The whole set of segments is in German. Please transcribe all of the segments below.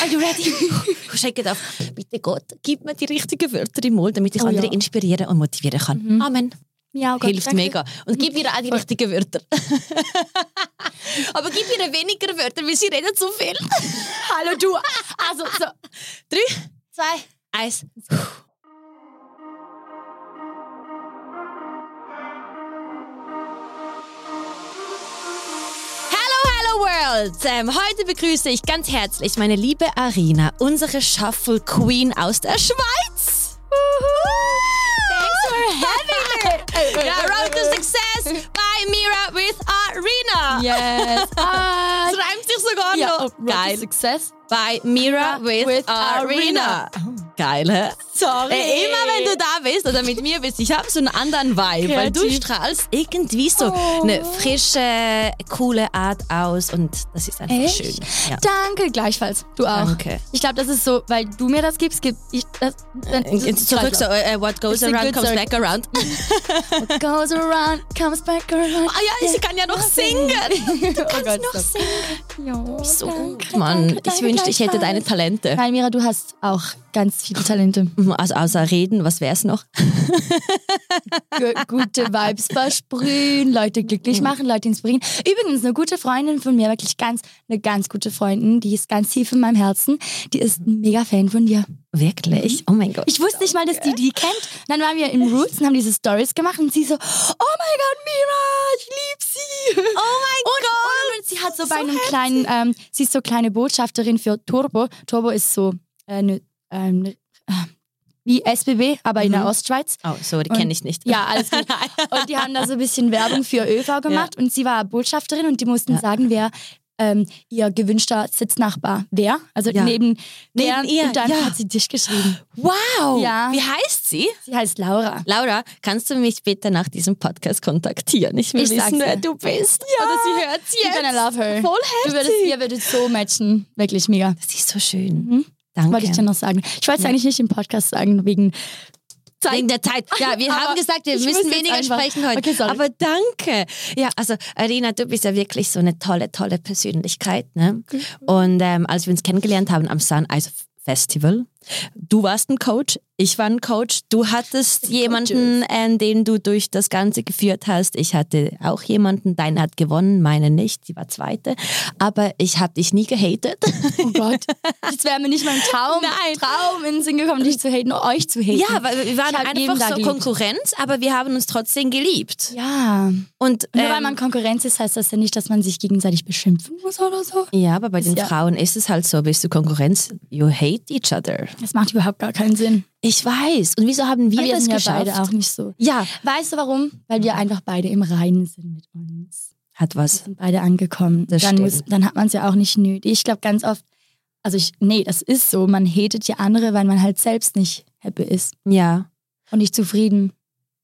Are you ready? Check auf. Bitte Gott, gib mir die richtigen Wörter im Mund, damit ich Oh andere ja. inspirieren und motivieren kann. Amen. Ja, Gott, Hilft danke. mega. Und gib ihr auch die richtigen Wörter. Aber gib ihr weniger Wörter, weil sie reden zu viel. Hallo du. Also, so. Drei, Zwei. eins. World! Ähm, heute begrüße ich ganz herzlich meine liebe Arina, unsere Shuffle Queen aus der Schweiz. Thanks for having me. Ja, Road to Success by Mira with Arena. Yes. Ah, Das reimt sich sogar ja, noch. oh, Road to Geil. Success. By Mira with, with Arena. Geil, hä? Sorry. Äh, immer wenn du da bist oder mit mir bist, ich habe so einen anderen Vibe, weil du Kreativ. strahlst irgendwie so Oh. eine frische, coole Art aus und das ist einfach Echt? schön. Ja. Danke, gleichfalls. Du auch. Danke. Ich glaube, das ist so, weil du mir das gibst, gib ich das. Dann, Äh, Zurück so, äh, what goes It's around comes circle. back around. What goes around, comes back around. Ah ja, ich kann ja noch singen. Du kannst noch singen. Ja, So danke, Mann. danke, ich danke, wünschte, ich hätte deine. Talente. Nein, Mira, du hast auch ganz viele Talente. Also außer reden, was wär's noch? Gu- gute Vibes versprühen, Leute glücklich machen, Leute inspirieren. Übrigens, eine gute Freundin von mir, wirklich ganz, eine ganz gute Freundin, die ist ganz tief in meinem Herzen, die ist ein mega Fan von dir. Wirklich? Oh mein Gott. Ich wusste nicht mal, dass die die kennt. Und dann waren wir im Roots und haben diese Stories gemacht und sie so, oh mein Gott, Mira, ich liebe sie. oh mein Und, und, und sie hat so, bei einem kleinen, ähm, sie ist so kleine Botschafterin für Turbo. Turbo ist so äh, eine, ähm, äh, wie SBB, aber in der Ostschweiz. Oh, sorry, Und- kenne ich nicht. Ja, alles gut. Und die haben da so ein bisschen Werbung für ÖV gemacht und sie war Botschafterin und die mussten Ja. sagen, wer ähm, ihr gewünschter Sitznachbar wäre. Also Ja. neben, Neben ihr, Und dann ja. hat sie dich geschrieben. Wow! Ja. Wie heißt sie? Sie heißt Laura. Laura, kannst du mich bitte nach diesem Podcast kontaktieren? Ich will Ich wissen, wer du bist. Ja. Oder sie hört You're jetzt. gonna love her. Voll Du würdest, herzig. ihr würdet so matchen. Wirklich mega. Das ist so schön. Mhm. Danke. Wollte ich dir noch sagen. Ich wollte es Ja. eigentlich nicht im Podcast sagen, wegen Wegen der Zeit. Ja, wir Aber haben gesagt, wir müssen weniger einfach- sprechen heute. Okay, sorry. Aber danke. Ja, also Arina, du bist ja wirklich so eine tolle, tolle Persönlichkeit. Ne? Und ähm, als wir uns kennengelernt haben am Sun Ice Festival, du warst ein Coach, ich war ein Coach. Du hattest jemanden, äh, den du durch das Ganze geführt hast. Ich hatte auch jemanden. Deine hat gewonnen, meine nicht. Sie war zweite. Aber ich habe dich nie gehatet. Oh Gott. Das wäre mir nicht mein Traum, Nein. Traum in den Sinn gekommen, dich zu haten, euch zu haten. Ja, weil wir waren einfach so. Konkurrenz, aber wir haben uns trotzdem geliebt. Ja. Und, Nur weil ähm, man Konkurrenz ist, heißt das ja nicht, dass man sich gegenseitig beschimpfen muss oder so. Ja, aber bei den ja- Frauen ist es halt so, bist du Konkurrenz, you hate each other. Das macht überhaupt gar keinen Sinn. Ich weiß. Und wieso haben wir, wir das sind ja geschafft? beide auch nicht so. Ja, Weißt du warum? Weil wir einfach beide im Reinen sind mit uns. hat Wir was. sind beide angekommen. Das dann, stimmt. muss, dann hat man es ja auch nicht nötig. Ich glaube ganz oft, also ich, nee, das ist so. Man hatet ja andere, weil man halt selbst nicht happy ist Ja. und nicht zufrieden.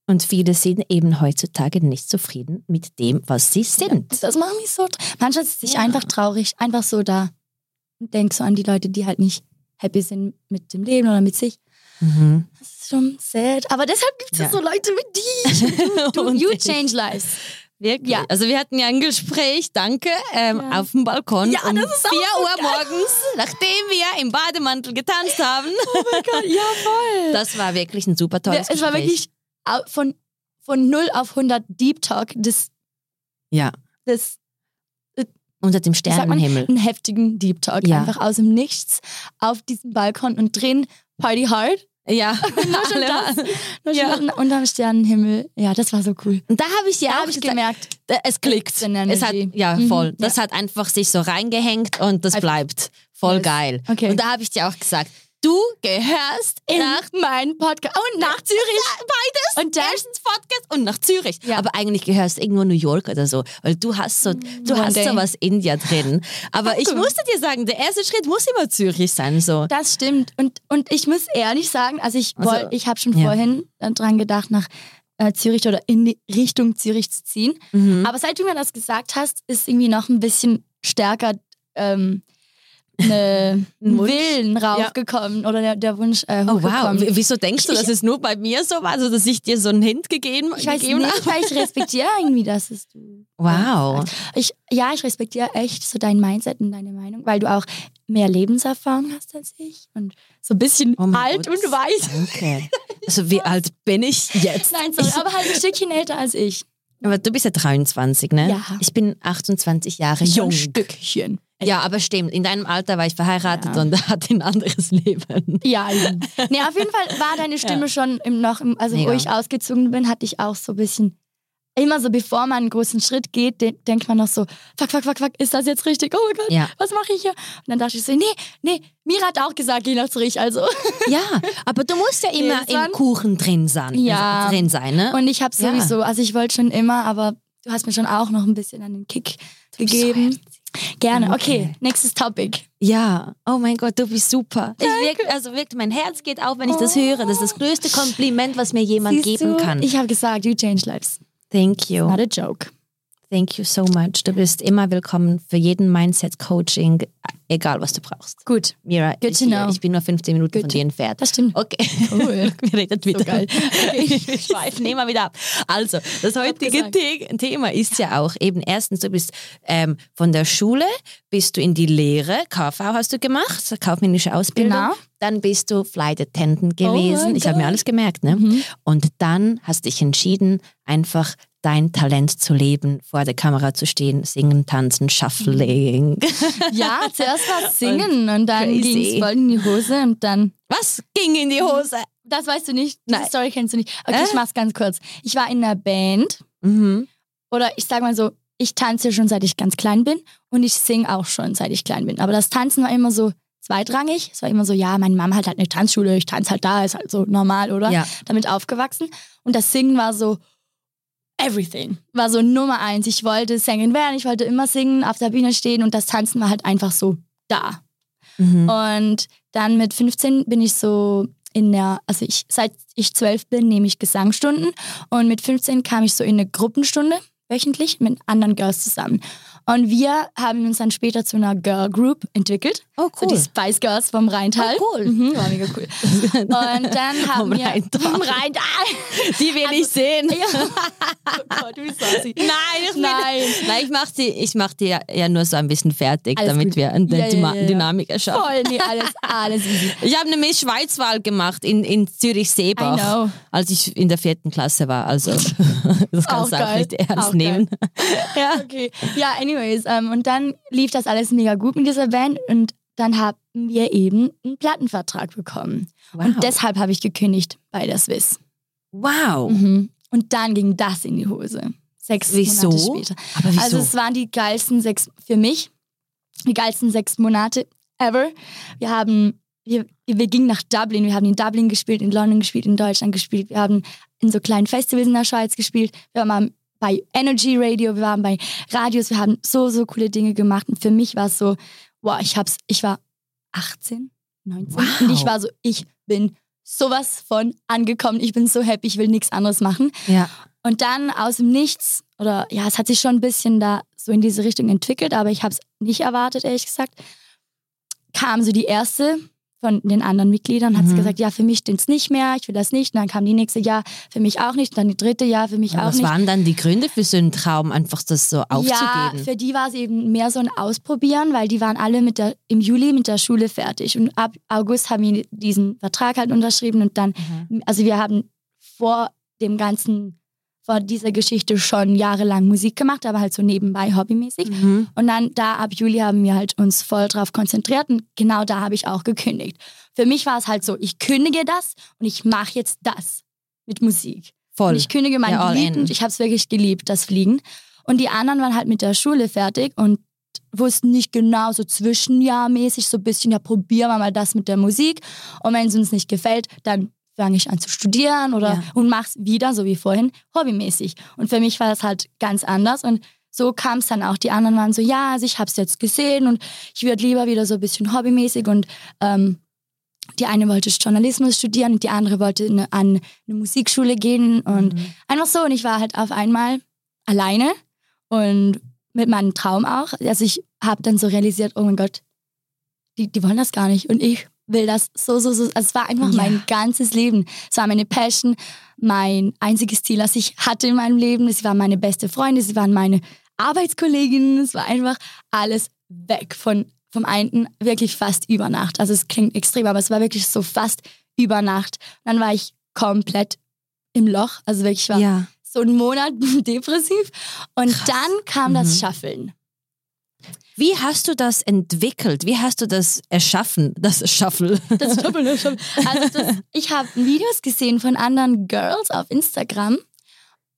Und viele sind eben heutzutage nicht zufrieden mit dem, was sie sind. Das macht mich so. Manchmal sitze ich Ja. einfach traurig, einfach so da und denke so an die Leute, die halt nicht happy sind mit dem Leben oder mit sich. Mhm. Das ist schon sad. Aber deshalb gibt es Ja. so Leute wie dich. Du, you change lives. Wirklich? Ja. Also wir hatten ja ein Gespräch, danke, ähm, Ja. auf dem Balkon Ja, um 4 das ist auch so Uhr geil. morgens, nachdem wir im Bademantel getanzt haben. Oh mein Gott, ja voll. Das war wirklich ein super tolles es war Gespräch. wirklich au- von, von 0 auf 100 Deep Talk des, Ja, des unter dem sagt man, Sternenhimmel. einen heftigen Deep Talk. Ja. Einfach aus dem Nichts auf diesem Balkon und drin Party hard. Ja, Nur schon das. Nur Ja. schon unterm Sternenhimmel. Ja, das war so cool. Und da habe ich ja Da auch ich gemerkt, Es klickt. Es hat, ja, Mhm, voll. Das hat einfach sich so reingehängt und das bleibt voll Yes. geil. Okay. Und da habe ich dir auch gesagt, du gehörst in nach meinen Podcast und nach Zürich. beides. Und dann- erstens Podcast und nach Zürich. Ja. Aber eigentlich gehörst du irgendwo New York oder so, weil du hast so, du one hast day. so was in dir drin. Aber ich musste dir sagen, der erste Schritt muss immer Zürich sein, so. Das stimmt. Und, und ich muss ehrlich sagen, also ich, Also, ich habe schon ja. vorhin dran gedacht, nach äh, Zürich oder in Richtung Zürich zu ziehen. Mhm. Aber seit du mir das gesagt hast, ist irgendwie noch ein bisschen stärker ähm, eine, Ein? Willen raufgekommen oder der, der Wunsch äh, Oh wow, wieso denkst du, dass es nur bei mir so war, also dass ich dir so einen Hint gegeben, Ich weiß gegeben nicht, weil ich respektiere irgendwie, dass es du. Wow. Ich, ja, ich respektiere echt so dein Mindset und deine Meinung, weil du auch mehr Lebenserfahrung hast als ich und so ein bisschen Oh alt Gott. und weiß. Danke. Also wie alt bin ich jetzt? Nein, sorry, aber halt ein Stückchen älter als ich. Aber du bist ja 23, ne? Ja. Ich bin 28 Jahre jung. Stückchen. Ja, aber stimmt. In deinem Alter war ich verheiratet Ja. und hatte ein anderes Leben. Ja, ja. nee, auf jeden Fall war deine Stimme schon im, noch, im, also Mega. wo ich ausgezogen bin, hatte ich auch so ein bisschen, immer so bevor man einen großen Schritt geht, de denkt man noch so, fuck, fuck, fuck, fuck, ist das jetzt richtig? Oh mein Gott, Ja. was mache ich hier? Und dann dachte ich so, nee, nee, Mira hat auch gesagt, geh nach Zürich, also. Ja, aber du musst ja immer im Kuchen drin sein. Ja. Drin sein, ne? Und ich habe Ja. sowieso, also ich wollte schon immer, aber du hast mir schon auch noch ein bisschen an den Kick gegeben. Gerne. Okay, Okay. nächstes Topic. Ja, oh mein Gott, du bist super. Ich wirk, also wirklich, mein Herz geht auf, wenn ich das höre. Das ist das größte Kompliment, was mir jemand Siehst geben du? kann. Ich habe gesagt, you change lives. Thank you. Not a joke. Thank you so much. Du bist immer willkommen für jeden Mindset-Coaching, egal was du brauchst. Gut, Mira, Good ich, to know. ich bin nur 15 Minuten Good von dir entfernt. das stimmt. Okay. Cool. Wir reden wieder. geil. Wir schweifen immer wieder ab. Also, das heutige Thema ist ja auch eben erstens, du bist ähm, von der Schule, bist du in die Lehre, KV hast du gemacht, kaufmännische Ausbildung. Genau. Dann bist du Flight Attendant Oh gewesen. mein ich habe mir alles gemerkt. Ne? Mhm. Und dann hast dich entschieden, einfach dein Talent zu leben, vor der Kamera zu stehen, singen, tanzen, Shuffling. Ja, zuerst war es singen und, dann Crazy. ging es voll in die Hose und dann. Was ging in die Hose? Das weißt du nicht. Diese Nein. Story kennst du nicht. Okay, Äh? ich mach's ganz kurz. Ich war in einer Band Mhm. oder ich sag mal so, ich tanze schon seit ich ganz klein bin und ich singe auch schon seit ich klein bin. Aber das Tanzen war immer so zweitrangig. Es war immer so, ja, meine Mama hat halt eine Tanzschule, ich tanze halt da, ist halt so normal, oder? Ja. Damit aufgewachsen. Und das Singen war so everything. War so Nummer eins. Ich wollte Sängerin werden, ich wollte immer singen, auf der Bühne stehen und das Tanzen war halt einfach so da. Mhm. Und dann mit 15 bin ich so in der, also ich, seit ich 12 bin, nehme ich Gesangsstunden und mit 15 kam ich so in eine Gruppenstunde wöchentlich mit anderen Girls zusammen. Und wir haben uns dann später zu einer Girl Group entwickelt. Oh, So die Spice Girls vom Rheintal. Oh, cool. Mhm, war mega cool. Und dann haben Vom wir Rheintal. vom Rheintal. Die will ich sehen. Ja. Oh Gott, wie sassy. Nein, ich Nein. Nein, ich mach die, ich mach die ja, ja nur so ein bisschen fertig, Alles damit gut. wir eine Ja, ja. Dynamik erschaffen. Voll, nee, alles, alles easy. Ich habe eine Miss Schweizwahl gemacht in, in Zürich-Seebach, als ich in der vierten Klasse war. Also das kannst du auch nicht ernst Auch nehmen. Ja, okay. Ja, anyways. Ähm, und dann lief das alles mega gut mit dieser Band und dann haben wir eben einen Plattenvertrag bekommen. Wow. Und deshalb habe ich gekündigt bei der Swiss. wow. Mhm. Und dann ging das in die Hose. Sechs Wieso? Monate später. Aber wieso? Also es waren die geilsten sechs, für mich, die geilsten sechs Monate ever. Wir haben, wir, wir gingen nach Dublin, wir haben in Dublin gespielt, in London gespielt, in Deutschland gespielt, wir haben in so kleinen Festivals in der Schweiz gespielt, wir waren bei Energy Radio, wir waren bei Radios, wir haben so, so coole Dinge gemacht und für mich war es so, wow, ich hab's, ich war 18, 19 Wow. und ich war so, ich bin sowas von angekommen, ich bin so happy, ich will nichts anderes machen. ja. Und dann aus dem Nichts, oder ja, es hat sich schon ein bisschen da so in diese Richtung entwickelt, aber ich habe es nicht erwartet, ehrlich gesagt, kam so die erste von den anderen Mitgliedern hat Mhm. gesagt, ja, für mich stimmt's nicht mehr, ich will das nicht. Und dann kam die nächste, ja, für mich auch nicht. Und dann die dritte, ja, für mich Und auch was nicht. waren dann die Gründe für so einen Traum, einfach das so Ja, aufzugeben? für die war es eben mehr so ein Ausprobieren, weil die waren alle mit der, im Juli mit der Schule fertig. Und ab August haben wir diesen Vertrag halt unterschrieben und dann, Mhm. also wir haben vor dem ganzen, vor dieser Geschichte schon jahrelang Musik gemacht, aber halt so nebenbei hobbymäßig. Mhm. Und dann da ab Juli haben wir halt uns voll drauf konzentriert und genau da habe ich auch gekündigt. Für mich war es halt so, ich kündige das und ich mache jetzt das mit Musik. Voll. Und ich kündige mein Ja, in. Ich habe es wirklich geliebt, das Fliegen. Und die anderen waren halt mit der Schule fertig und wussten nicht genau, so zwischenjahrmäßig, so ein bisschen, ja, probieren wir mal das mit der Musik. Und wenn es uns nicht gefällt, dann fange ich an zu studieren oder Ja. und mach's wieder, so wie vorhin, hobbymäßig. Und für mich war das halt ganz anders und so kam es dann auch. Die anderen waren so, ja, also ich habe es jetzt gesehen und ich würde lieber wieder so ein bisschen hobbymäßig und ähm, die eine wollte Journalismus studieren und die andere wollte eine, an eine Musikschule gehen und Mhm. einfach so. Und ich war halt auf einmal alleine und mit meinem Traum auch. Also ich habe dann so realisiert, oh mein Gott, die, die wollen das gar nicht. Und ich will das so, so, so. Also es war einfach Ja. mein ganzes Leben. Es war meine Passion, mein einziges Ziel, das ich hatte in meinem Leben. Es waren meine beste Freunde, sie waren meine Arbeitskolleginnen. Es war einfach alles weg von vom einen wirklich fast über Nacht. Also es klingt extrem, aber es war wirklich so fast über Nacht. Dann war ich komplett im Loch. Also wirklich, ich war Ja. so einen Monat depressiv. Und Krass. dann kam Mhm. das Shuffeln. Wie hast du das entwickelt? Wie hast du das erschaffen, das Shuffle? Das Shuffeln. Also das, ich habe Videos gesehen von anderen Girls auf Instagram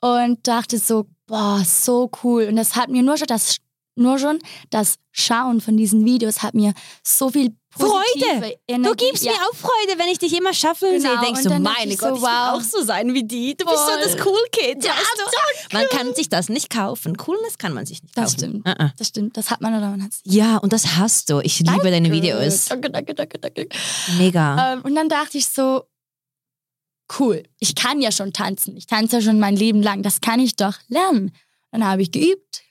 und dachte so, boah, so cool. Und das hat mir nur schon das, nur schon das Schauen von diesen Videos hat mir so viel Freude. Energie. Du gibst ja. mir auch Freude, wenn ich dich immer shufflen Genau, sehe. Denkst du, dachte meine Gott, so, ich will wow. auch so sein wie die. Du bist so Voll. das Cool Kid, Ja, weißt du? Man kann sich das nicht kaufen. Coolness kann man sich nicht Das kaufen. stimmt. Uh -uh. Das stimmt, das hat man oder man hat es. Ja, und das hast du. Ich liebe deine Videos. Danke, danke, danke, danke. Mega. Ähm, und dann dachte ich so, cool, ich kann ja schon tanzen. Ich tanze ja schon mein Leben lang. Das kann ich doch lernen. Dann habe ich geübt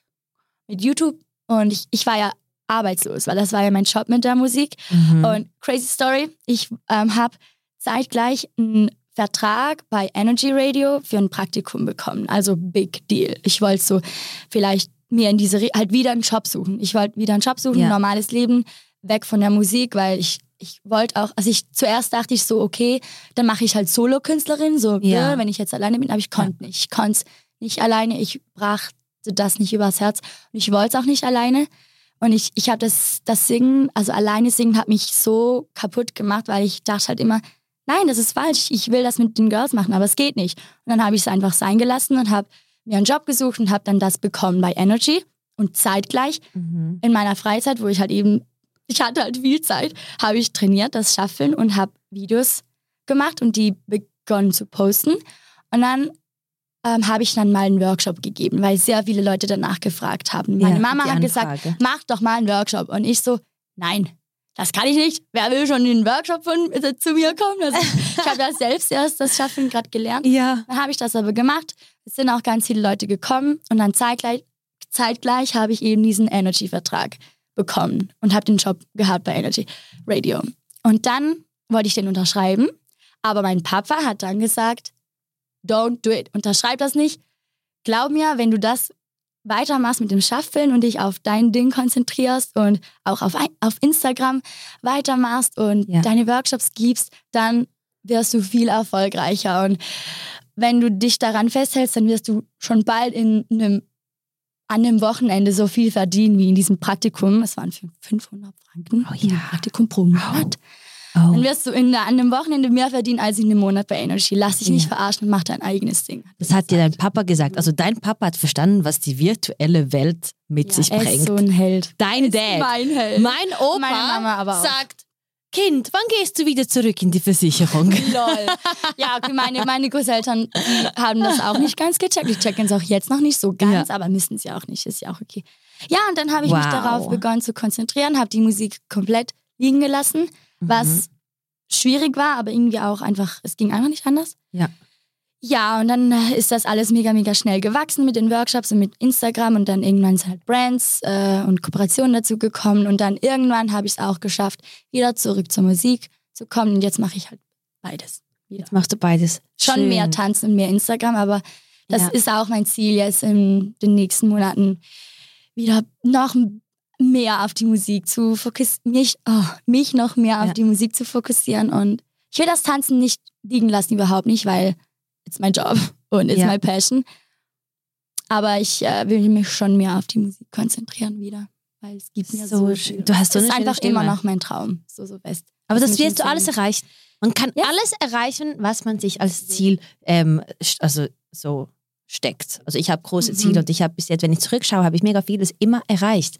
mit YouTube und ich, ich war ja arbeitslos, weil das war ja mein Job mit der Musik. Mhm. Und crazy Story, ich ähm, habe zeitgleich einen Vertrag bei Energy Radio für ein Praktikum bekommen. Also big deal. Ich wollte so vielleicht mir in diese, Re halt wieder einen Job suchen. Ich wollte wieder einen Job suchen, Ja. ein normales Leben, weg von der Musik, weil ich, ich wollte auch, also ich zuerst dachte ich so, okay, dann mache ich halt Solo-Künstlerin, so, Ja. ja. wenn ich jetzt alleine bin, aber ich konnte nicht. Ich konnte es nicht alleine, ich brachte das nicht übers Herz und ich wollte es auch nicht alleine. Und ich, ich habe das, das Singen, also alleine singen, hat mich so kaputt gemacht, weil ich dachte halt immer, nein, das ist falsch, ich will das mit den Girls machen, aber es geht nicht. Und dann habe ich es einfach sein gelassen und habe mir einen Job gesucht und habe dann das bekommen bei Energy. Und zeitgleich Mhm. in meiner Freizeit, wo ich halt eben, ich hatte halt viel Zeit, habe ich trainiert, das Schaffeln und habe Videos gemacht und die begonnen zu posten. Und dann ähm, habe ich dann mal einen Workshop gegeben, weil sehr viele Leute danach gefragt haben. Meine Ja, Mama hat gesagt, mach doch mal einen Workshop. Und ich so, nein, das kann ich nicht. Wer will schon in den Workshop von, äh, zu mir kommen? Also, ich habe ja selbst erst das Schaffen gerade gelernt. Ja. Dann habe ich das aber gemacht. Es sind auch ganz viele Leute gekommen und dann zeitgleich, zeitgleich habe ich eben diesen Energy-Vertrag bekommen und habe den Job gehabt bei Energy Radio. Und dann wollte ich den unterschreiben, aber mein Papa hat dann gesagt, don't do it, unterschreib das nicht. Glaub mir, wenn du das weitermachst mit dem Schaffeln und dich auf dein Ding konzentrierst und auch auf, auf Instagram weitermachst und Ja. deine Workshops gibst, dann wirst du viel erfolgreicher. Und wenn du dich daran festhältst, dann wirst du schon bald in einem, an einem Wochenende so viel verdienen wie in diesem Praktikum. Es waren 500 Franken Oh ja. Praktikum pro Monat. Oh. Dann wirst du in, an einem Wochenende mehr verdienen als in einem Monat bei Energy. Lass dich nicht Ja. verarschen und mach dein eigenes Ding. Das hat dir dein Papa gesagt. Also dein Papa hat verstanden, was die virtuelle Welt mit sich er bringt. ist so ein Held. dein Dad. Mein Held. Mein Opa sagt, Kind, wann gehst du wieder zurück in die Versicherung? Lol. Ja, meine, meine Großeltern haben das auch nicht ganz gecheckt. Die checken es auch jetzt noch nicht so ganz, aber müssen es ja auch nicht. Ist ja auch okay. Ja, und dann habe ich mich Wow. darauf begonnen zu konzentrieren, habe die Musik komplett liegen gelassen, Mhm. was schwierig war, aber irgendwie auch einfach, es ging einfach nicht anders. Ja. Ja, und dann äh, ist das alles mega, mega schnell gewachsen mit den Workshops und mit Instagram und dann irgendwann sind halt Brands äh, und Kooperationen dazu gekommen und dann irgendwann habe ich es auch geschafft, wieder zurück zur Musik zu kommen und jetzt mache ich halt beides. Wieder. Jetzt machst du beides. Schon Schön. mehr Tanzen und mehr Instagram, aber das Ja. ist auch mein Ziel jetzt in den nächsten Monaten wieder noch mehr auf die Musik zu fokussieren, mich, oh, mich noch mehr auf Ja. die Musik zu fokussieren und ich will das Tanzen nicht liegen lassen, überhaupt nicht, weil it's mein Job und it's Ja. my passion. Aber ich äh, will mich schon mehr auf die Musik konzentrieren wieder, weil es gibt mir So so, schön. Du hast so eine ist einfach immer Stimme. noch mein Traum, so so fest. Aber das dem wirst du alles erreichen. Man kann Ja. alles erreichen, was man sich als Ziel ähm, also so steckt. Also ich habe große Mhm. Ziele und ich habe bis jetzt, wenn ich zurückschaue, habe ich mega vieles immer erreicht.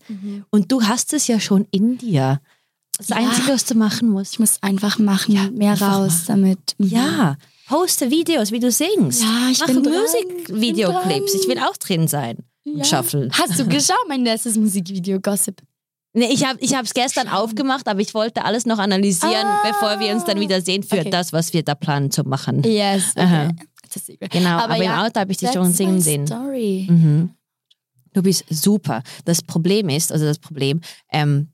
Und du hast es ja schon in dir. Das Ja. Einzige, was du machen musst. Ich muss einfach machen, Ja, mehr raus machen. damit. Mhm. Ja, poste Videos, wie du singst. Ja, ich Mach bin Musikvideoclips. Ich will auch drin sein. Und shuffle. Hast du geschaut, mein letztes Musikvideo, Gossip? Nee, ich habe es gestern aufgemacht, aber ich wollte alles noch analysieren, Ah. bevor wir uns dann wieder sehen für Okay. das, was wir da planen zu machen. Yes, okay. It's a secret. Genau, aber, Aber im ja, Auto habe ich dich schon singen sehen. Story. Mhm. Du bist super. Das Problem ist, also das Problem, ähm,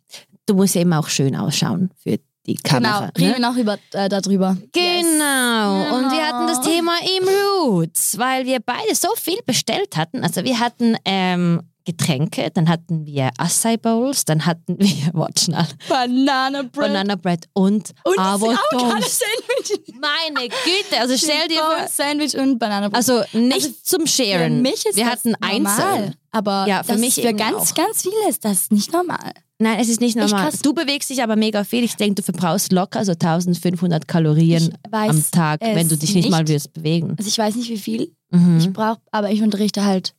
du musst ja immer auch schön ausschauen für die Kamera. Genau, reden ne? wir noch über, äh, darüber. Genau. Und wir hatten das Genau. Thema im Roots, weil wir beide so viel bestellt hatten. Also wir hatten ähm, Getränke, dann hatten wir Acai Bowls, dann hatten wir, warte schnell, Banana Bread. Banana Bread und, und Avocado. Avocado-Sandwich. Meine Güte, also stell dir vor, Sandwich und Banana Bread. also nicht Also zum Sharen. Für mich ist wir das hatten normal. einzeln. Aber Ja, für mich für ganz, auch. ganz viele ist das nicht normal. Nein, es ist nicht normal. Du bewegst dich aber mega viel. Ich denke, du verbrauchst locker so 1500 Kalorien am Tag, wenn du dich nicht, mal nicht. würdest bewegen. Also ich weiß nicht, wie viel Mhm. ich brauche, aber ich unterrichte halt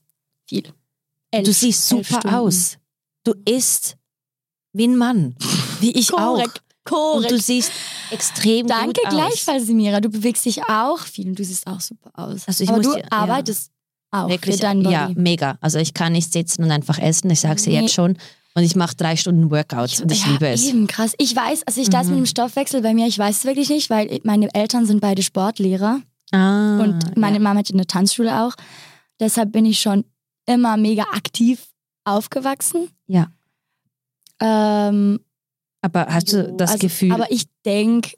viel. Elf, Du siehst super aus. Du isst wie ein Mann. Wie ich Korrekt, auch. Und du korrekt. siehst extrem Danke gut aus. gleichfalls, Simira. Du bewegst dich auch viel und du siehst auch super aus. Also ich aber muss du dir- ja. arbeitest auch Wirklich, für deinen Body. ja, mega. Also ich kann nicht sitzen und einfach essen. Ich sage es dir Nee. jetzt schon. Und ich mache drei Stunden Workouts und ich ja, liebe es. Eben, krass. Ich weiß, also ich das Mhm. mit dem Stoffwechsel bei mir, ich weiß es wirklich nicht, weil meine Eltern sind beide Sportlehrer Ah, und meine ja. Mama hat eine Tanzschule auch. Deshalb bin ich schon immer mega aktiv aufgewachsen. Ja. Ähm, Aber hast du das also, Gefühl? Aber ich denke,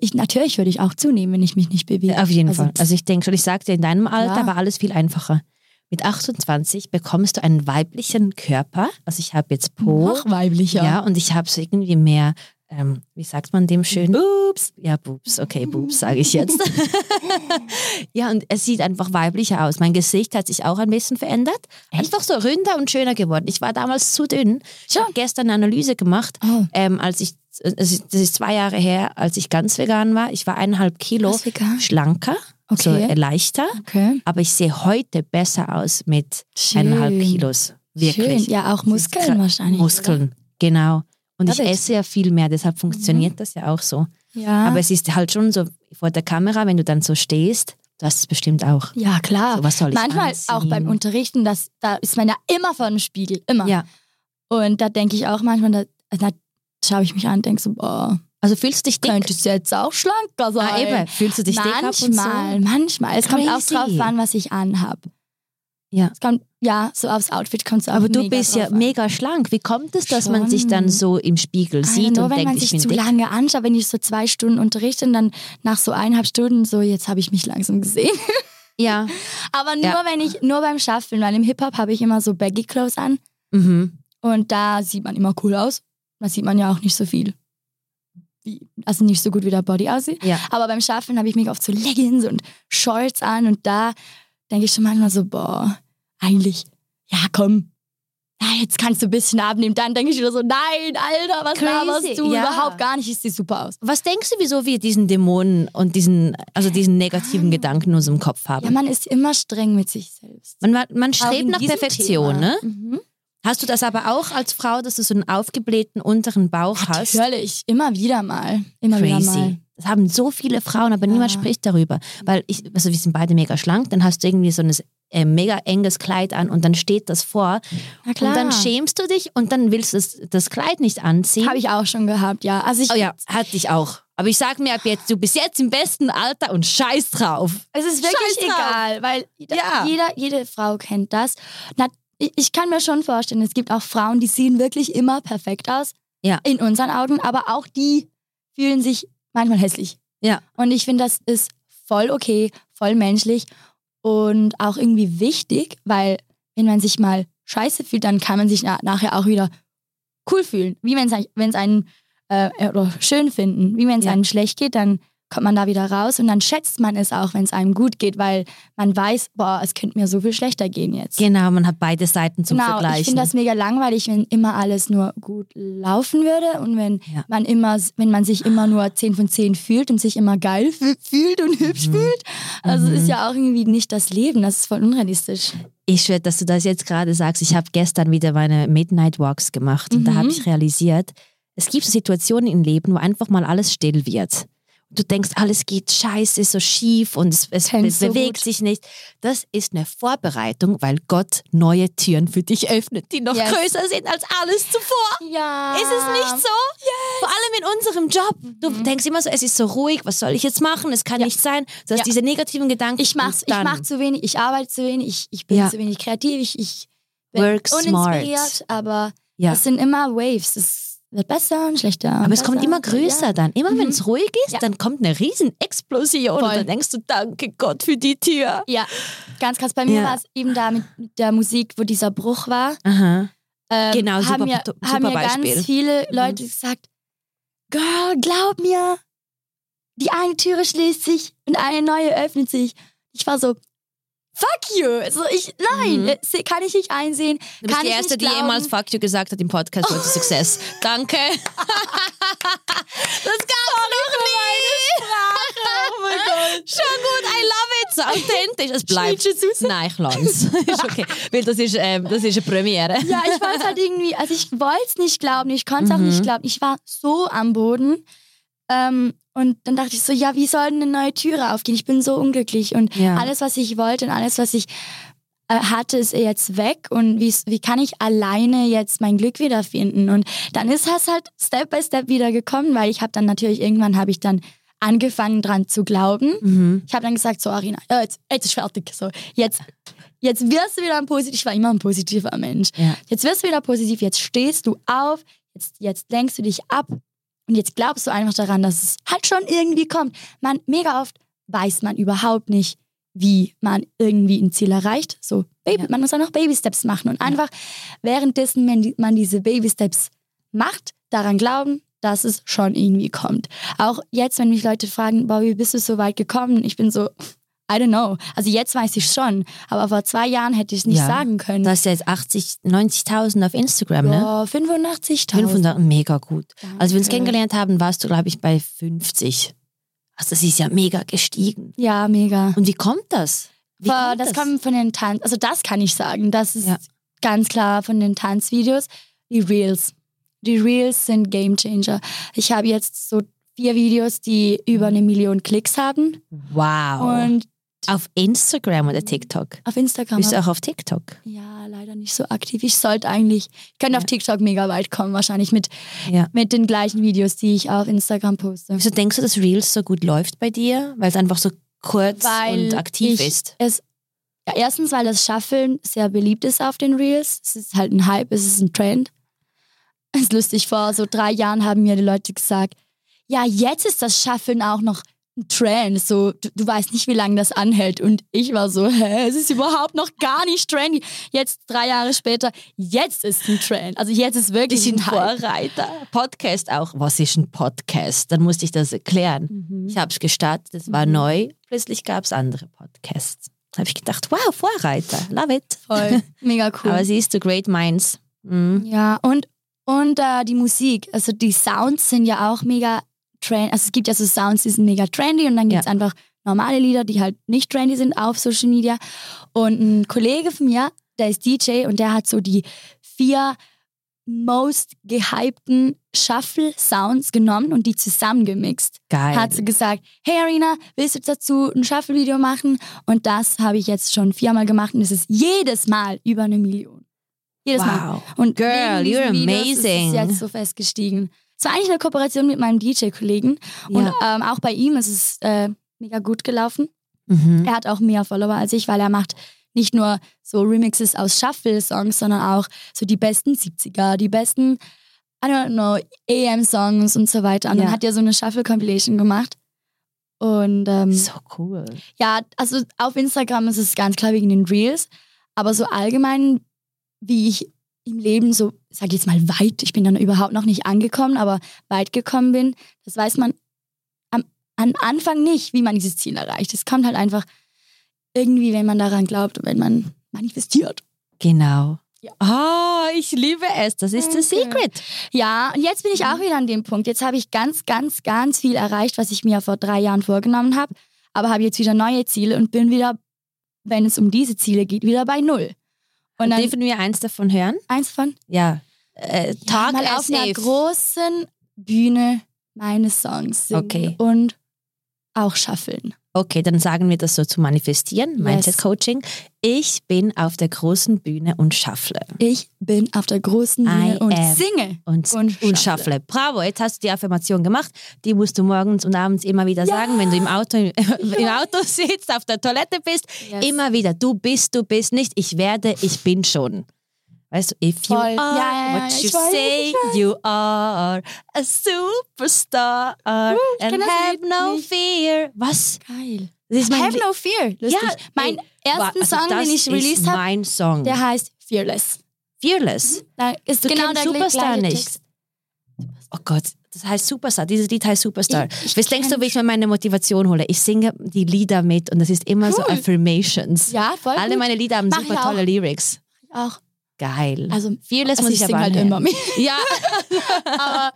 ich, natürlich würde ich auch zunehmen, wenn ich mich nicht bewege. Auf jeden also, Fall. Also ich denke schon, ich sagte, in deinem Alter Klar. war alles viel einfacher. Mit 28 bekommst du einen weiblichen Körper. Also ich habe jetzt Po. noch weiblicher. Ja, und ich habe so irgendwie mehr, ähm, wie sagt man dem schön? Boobs. Ja, Boobs. Okay, Boobs sage ich jetzt. ja, und es sieht einfach weiblicher aus. Mein Gesicht hat sich auch ein bisschen verändert. Einfach so ründer und schöner geworden. Ich war damals zu dünn. Ich habe gestern eine Analyse gemacht, Oh. ähm, als ich, das ist zwei Jahre her, als ich ganz vegan war. Ich war eineinhalb Kilo schlanker, so Okay. äh, leichter. Okay. Aber ich sehe heute besser aus mit Schön. eineinhalb Kilos. Wirklich. Schön. Ja, auch Muskeln wahrscheinlich. Muskeln, genau. Und ich Love it. esse ja viel mehr, deshalb funktioniert das ja auch so. Ja. Aber es ist halt schon so vor der Kamera, wenn du dann so stehst, du hast es bestimmt auch. ja, klar. So, was soll ich Manchmal anziehen? auch beim Unterrichten, das, da ist man ja immer vor dem Spiegel. Immer. Ja. Und da denke ich auch manchmal, da, da schaue ich mich an und denke so, boah, Also fühlst du dich dick? könnte es jetzt auch schlanker sein. Ah, eben. Fühlst du dich dick ab und so? Manchmal, manchmal. Es kommt auch Crazy. drauf an, was ich anhab. Ja. Es kommt, ja, so aufs Outfit kommt es auch Aber du bist ja an. mega schlank. Wie kommt es, dass man Schon. sich dann so im Spiegel I sieht know, und wenn denkt, man ich sich bin zu dick? lange anschaut, wenn ich so zwei Stunden unterrichte und dann nach so eineinhalb Stunden so, jetzt habe ich mich langsam gesehen. Ja. Aber nur Ja. wenn ich, nur beim Schaffeln, weil im Hip-Hop habe ich immer so Baggy Clothes an Mhm. und da sieht man immer cool aus. Da sieht man ja auch nicht so viel. Wie, also nicht so gut, wie der Body aussieht. Ja. Aber beim Schaffeln habe ich mich oft so Leggings und Shorts an und da denke ich schon manchmal so, boah, eigentlich, ja komm, ja, jetzt kannst du ein bisschen abnehmen. Dann denke ich wieder so, nein, Alter, was Crazy, laberst du? ja. Überhaupt gar nicht, ich sehe super aus. Was denkst du, wieso wir diesen Dämonen und diesen, also diesen negativen Gedanken in unserem Kopf haben? Ja, man ist immer streng mit sich selbst. Man, man, strebt nach Perfektion, Thema. ne? Mhm. Hast du das aber auch als Frau, dass du so einen aufgeblähten unteren Bauch hast? Natürlich, immer wieder mal. Immer wieder mal. Das haben so viele Frauen, aber niemand spricht darüber. Weil ich, also wir sind beide mega schlank, dann hast du irgendwie so ein äh, mega enges Kleid an und dann steht das vor. Na klar. Und dann schämst du dich und dann willst du das, das Kleid nicht anziehen. Habe ich auch schon gehabt, ja. Also ich, oh ja, hatte ich auch. Aber ich sag mir ab jetzt, du bist jetzt im besten Alter und scheiß drauf. Es ist wirklich Scheiß drauf. egal, weil Ja. jeder, jede Frau kennt das. Na, ich, ich kann mir schon vorstellen, es gibt auch Frauen, die sehen wirklich immer perfekt aus. Ja. In unseren Augen, aber auch die fühlen sich manchmal hässlich. Ja. Und ich finde, das ist voll okay, voll menschlich und auch irgendwie wichtig, weil wenn man sich mal scheiße fühlt, dann kann man sich na nachher auch wieder cool fühlen. Wie wenn es einen äh, oder schön finden. Wie wenn es Ja. einem schlecht geht, dann kommt man da wieder raus und dann schätzt man es auch, wenn es einem gut geht, weil man weiß, boah, es könnte mir so viel schlechter gehen jetzt. Genau, man hat beide Seiten zum genau, Vergleichen. ich finde das mega langweilig, wenn immer alles nur gut laufen würde und wenn Ja. man immer, wenn man sich immer nur 10 von 10 fühlt und sich immer geil fü- fühlt und hübsch fühlt. Also Mhm. ist ja auch irgendwie nicht das Leben, das ist voll unrealistisch. Ich schwöre, dass du das jetzt gerade sagst. Ich habe gestern wieder meine Midnight Walks gemacht und da Mhm. habe ich realisiert, es gibt so Situationen im Leben, wo einfach mal alles still wird. Du denkst, alles geht scheiße, so schief und es, es be so bewegt gut. sich nicht. Das ist eine Vorbereitung, weil Gott neue Türen für dich öffnet, die noch Yes. größer sind als alles zuvor. Ja. Ist es nicht so? Vor allem in unserem Job. Du denkst immer so, es ist so ruhig, was soll ich jetzt machen? Es kann Mhm. Ja. nicht sein. Du hast Ja. diese negativen Gedanken. Ich mach's, und ich mach zu wenig, ich arbeite zu wenig, ich, ich bin Ja. zu wenig kreativ, ich, ich bin Work uninspiriert, smart. aber Ja. es sind immer Waves. Es, wird besser und schlechter. und Aber es kommt immer größer Ja. dann. Immer wenn es ruhig ist, Ja. dann kommt eine riesen Explosion und Voll. dann denkst du, danke Gott für die Tür. Ja, ganz krass. Bei mir war es eben da mit der Musik, wo dieser Bruch war. Ähm, Genau, super- haben mir, super haben mir Beispiel. ganz viele Mhm. Leute gesagt, Girl, glaub mir, die eine Türe schließt sich und eine neue öffnet sich. Ich war so, fuck you. Also ich, nein, Mhm. äh, kann ich nicht einsehen. Du bist kann die Erste, die jemals Fuck you gesagt hat im Podcast to Success. Danke. das gab's noch nie. Oh mein Gott. Schon gut, I love it. So authentisch. Es bleibt. Es? Nein, ich lasse ist okay. Weil das ist, ähm, das ist eine Premiere. Ja, ich war halt irgendwie, also ich wollte es nicht glauben, ich konnte es auch Mhm. nicht glauben. Ich war so am Boden. Ähm, und dann dachte ich so, ja, wie soll denn eine neue Türe aufgehen? Ich bin so unglücklich und Ja. alles, was ich wollte und alles, was ich äh, hatte, ist jetzt weg. Und wie, wie kann ich alleine jetzt mein Glück wiederfinden? Und dann ist das halt Step by Step wieder gekommen, weil ich habe dann natürlich, irgendwann habe ich dann angefangen dran zu glauben. Mhm. Ich habe dann gesagt, so Arina, ja, jetzt, jetzt ist fertig. So, jetzt, jetzt wirst du wieder ein positiv. Ich war immer ein positiver Mensch. Ja. Jetzt wirst du wieder positiv, jetzt stehst du auf, jetzt, jetzt lenkst du dich ab und jetzt glaubst du einfach daran, dass es halt schon irgendwie kommt. Man, mega oft weiß man überhaupt nicht, wie man irgendwie ein Ziel erreicht. So, Baby, Ja. man muss auch noch Baby-Steps machen und einfach währenddessen, wenn man diese Baby-Steps macht, daran glauben, dass es schon irgendwie kommt. Auch jetzt, wenn mich Leute fragen, wie bist du so weit gekommen? Ich bin so, I don't know. Also jetzt weiß ich schon, aber vor zwei Jahren hätte ich es nicht Ja. sagen können. Du hast ja jetzt 80, 90.000 auf Instagram, ne? Ja, 85.000. 500, mega gut. Als wir uns Danke. kennengelernt haben, warst du, glaube ich, bei 50. Also das ist ja mega gestiegen. Ja, mega. Und wie kommt das? Wie Vor- kommt das, kommt von den Tanz, also das kann ich sagen. Das ist Ja. ganz klar von den Tanzvideos. Die Reels. Die Reels sind Game Changer. Ich habe jetzt so vier Videos, die über eine Million Klicks haben. Wow. Und auf Instagram oder TikTok? auf Instagram. Bist du auch auf TikTok? ja, leider nicht so aktiv. Ich sollte eigentlich, ich könnte auf Ja. TikTok mega weit kommen, wahrscheinlich mit, Ja. mit den gleichen Videos, die ich auf Instagram poste. Wieso denkst du, dass Reels so gut läuft bei dir? Weil es einfach so kurz Weil und aktiv ich ist. Es, ja, erstens, weil das Shuffeln sehr beliebt ist auf den Reels. Es ist halt ein Hype, es ist ein Trend. Es ist lustig, vor so drei Jahren haben mir die Leute gesagt, ja, jetzt ist das Shuffeln auch noch Trend. So, du, du weißt nicht, wie lange das anhält. Und ich war so, hä, es ist überhaupt noch gar nicht trendy. Jetzt, drei Jahre später, jetzt ist ein Trend. Also jetzt ist wirklich ein. Vorreiter. Podcast auch. Was ist ein Podcast? Dann musste ich das erklären. Mhm. Ich habe es gestartet, es war Mhm. neu. Plötzlich gab es andere Podcasts. Da habe ich gedacht, wow, Vorreiter, love it. Voll, mega cool. Aber siehst du, Great Minds. Mhm. Ja, und, und äh, die Musik, also die Sounds sind ja auch mega trendy. Also es gibt ja so Sounds, die sind mega trendy und dann gibt es Ja. einfach normale Lieder, die halt nicht trendy sind auf Social Media. Und ein Kollege von mir, der ist DJ und der hat so die vier most gehypten Shuffle-Sounds genommen und die zusammengemixt. Geil. Hat sie gesagt, hey Arina, willst du dazu ein Shuffle-Video machen? Und das habe ich jetzt schon viermal gemacht und es ist jedes Mal über eine Million. Jedes Mal. wow. Und Girl, you're Videos amazing. Ist es jetzt so festgestiegen. Es war eigentlich eine Kooperation mit meinem DJ-Kollegen und Ja. ähm, auch bei ihm ist es äh, mega gut gelaufen. Mhm. Er hat auch mehr Follower als ich, weil er macht nicht nur so Remixes aus Shuffle-Songs, sondern auch so die besten 70er, die besten, I don't know, EM-Songs und so weiter. Und Ja. dann hat er so eine Shuffle-Compilation gemacht. Und ähm, So cool. ja, also auf Instagram ist es ganz klar wegen den Reels, aber so allgemein, wie ich im Leben so, sag ich jetzt mal weit, ich bin dann überhaupt noch nicht angekommen, aber weit gekommen bin, das weiß man am, am Anfang nicht, wie man dieses Ziel erreicht. Es kommt halt einfach irgendwie, wenn man daran glaubt und wenn man manifestiert. Genau. Ja. Ah, ich liebe es. Das ist das Danke. Secret. Ja, und jetzt bin ich auch wieder an dem Punkt. Jetzt habe ich ganz, ganz, ganz viel erreicht, was ich mir vor drei Jahren vorgenommen habe, aber habe jetzt wieder neue Ziele und bin wieder, wenn es um diese Ziele geht, wieder bei Null. Und dann Dürfen wir eins davon hören? eins von Ja. Äh, Talk mal as auf einer if. großen Bühne meine Songs singen Okay. und auch schaffeln. Okay, dann sagen wir das so zu manifestieren. Mindset Coaching. Ich bin auf der großen Bühne und schaffle. Ich bin auf der großen Bühne I und singe. Und, Und und, schaffle. Bravo, jetzt hast du die Affirmation gemacht. Die musst du morgens und abends immer wieder sagen, wenn du im Auto, im Auto sitzt, auf der Toilette bist. Yes. Immer wieder, du bist, du bist nicht, ich werde, ich bin schon. Weißt du, if you Voll. are Ja, ja, what you weiß, say you are, a superstar ich and have no nicht. fear. Was? Geil. Das ist Have no fear. Lustig. Ja, mein ey, ersten also Song, den ich released habe, der heißt Fearless. Fearless. Da ist Du genau kennst der Superstar nicht. Text. Oh Gott, das heißt Superstar. Dieses Lied heißt Superstar. Ich- ich Was denkst du, wie ich mir meine Motivation hole? Ich singe die Lieder mit und das ist immer so Cool. Affirmations. Ja, voll Alle gut. meine Lieder haben Mach super tolle Lyrics. Auch. Geil. Also, Fearless also muss ich ich sing aber halt immer mit. Ja, Aber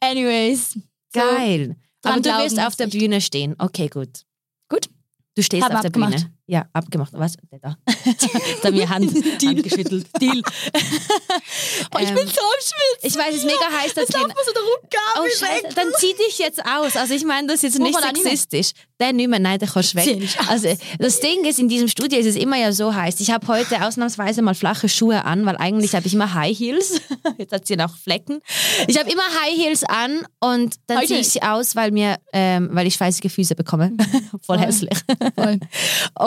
anyways. So, geil. dran Aber du wirst auf der. Bühne stehen. Okay, gut. Gut. Du stehst Haben auf der abgemacht. Bühne. Ja, abgemacht. Was? Da. da mir Hand, Hand geschüttelt. Deal. Oh, ich Ähm, bin so am Schwitzen. Ich weiß, es ist mega heiß da Es drin. läuft mir so der Rückgabe Oh, Scheiße. Dann zieh dich jetzt aus. Also ich meine, das ist jetzt nicht man sexistisch. Den nicht mehr, nein, der kannst du weg. Also das Ding ist, in diesem Studio ist es immer ja so heiß. Ich habe heute ausnahmsweise mal flache Schuhe an, weil eigentlich habe ich immer High Heels. Jetzt hat sie noch Flecken. Ich habe immer High Heels an und dann ziehe ich sie aus, weil mir, ähm, weil ich schweißige Füße bekomme. Voll Voll. hässlich. Voll.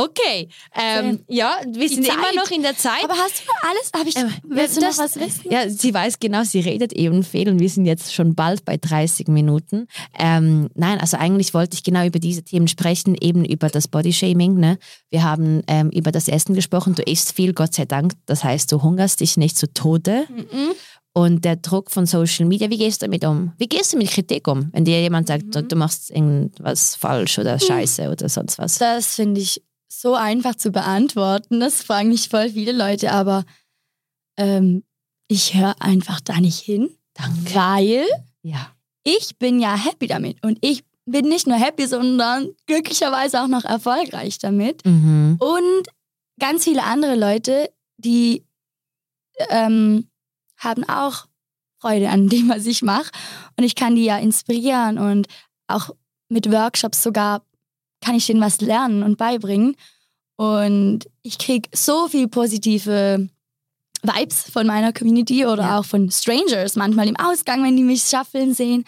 Okay, ähm, ja, wir sind immer noch in der Zeit. Aber hast du alles? Hab ich, Ähm, willst du das- noch was wissen? Ja, sie weiß genau, sie redet eben viel und wir sind jetzt schon bald bei 30 Minuten. Ähm, nein, also eigentlich wollte ich genau über diese Themen sprechen, eben über das Bodyshaming. Ne? Wir haben ähm, über das Essen gesprochen. Du isst viel, Gott sei Dank. Das heißt, du hungerst dich nicht zu Tode. Mhm. Und der Druck von Social Media, wie gehst du damit um? Wie gehst du mit Kritik um, wenn dir jemand sagt, Mhm. du, du machst irgendwas falsch oder scheiße oder sonst was? Das finde ich so einfach zu beantworten. Das fragen mich voll viele Leute, aber ähm, ich höre einfach da nicht hin, Danke. weil Ja. ich bin ja happy damit. Und ich bin nicht nur happy, sondern glücklicherweise auch noch erfolgreich damit. Mhm. Und ganz viele andere Leute, die ähm, haben auch Freude an dem, was ich mache. Und ich kann die ja inspirieren und auch mit Workshops sogar kann ich denen was lernen und beibringen. Und ich kriege so viel positive Vibes von meiner Community oder Ja. auch von Strangers manchmal im Ausgang, wenn die mich schaffeln sehen.